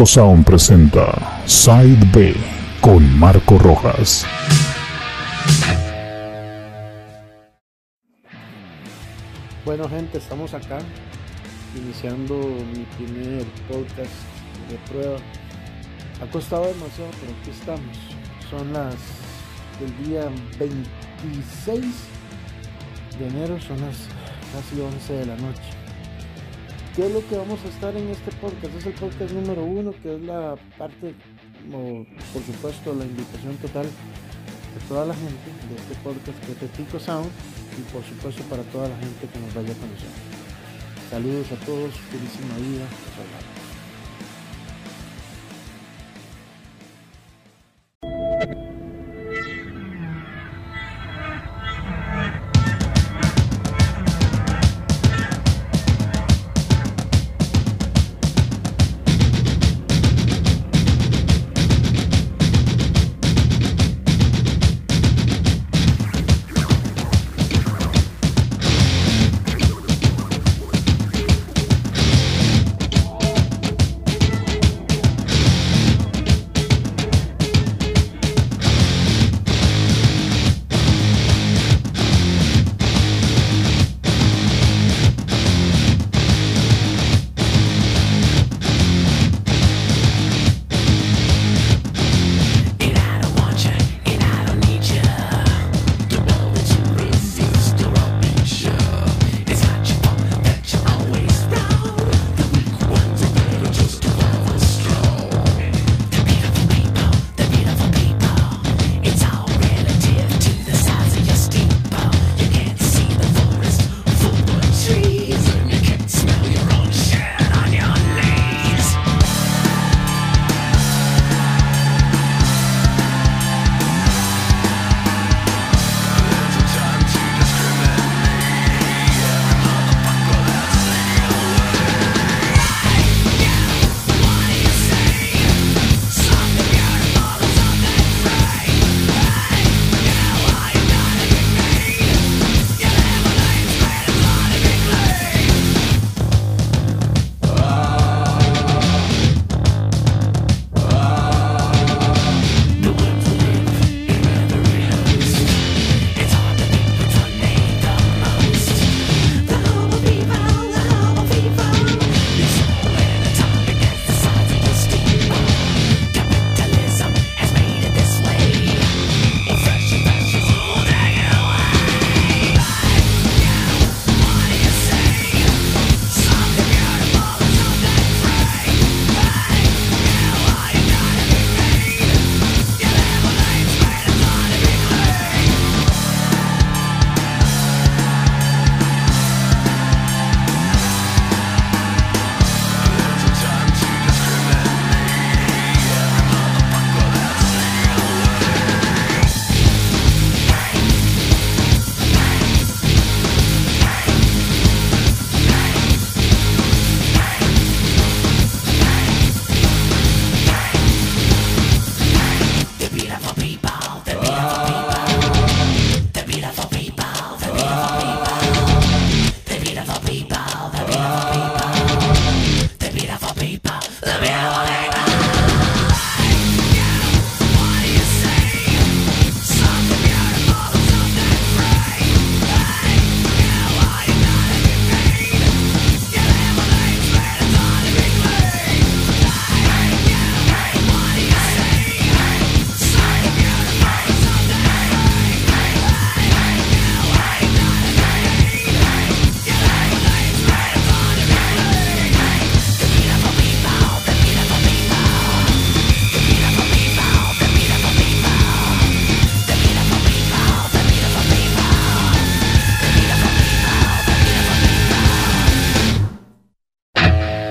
Tico Sound presenta Side B con Marco Rojas. Bueno gente, estamos acá iniciando mi primer podcast de prueba. Ha costado demasiado, pero aquí estamos. Son las del día 26 de enero, son las casi 11 de la noche. ¿Qué es lo que vamos a estar en este podcast? Es el podcast número uno, que es la parte, por supuesto, la invitación total de toda la gente de este podcast que es de Tico Sound y por supuesto para toda la gente que nos vaya a conocer. Saludos a todos, felicidad vida,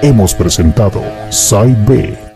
hemos presentado Side B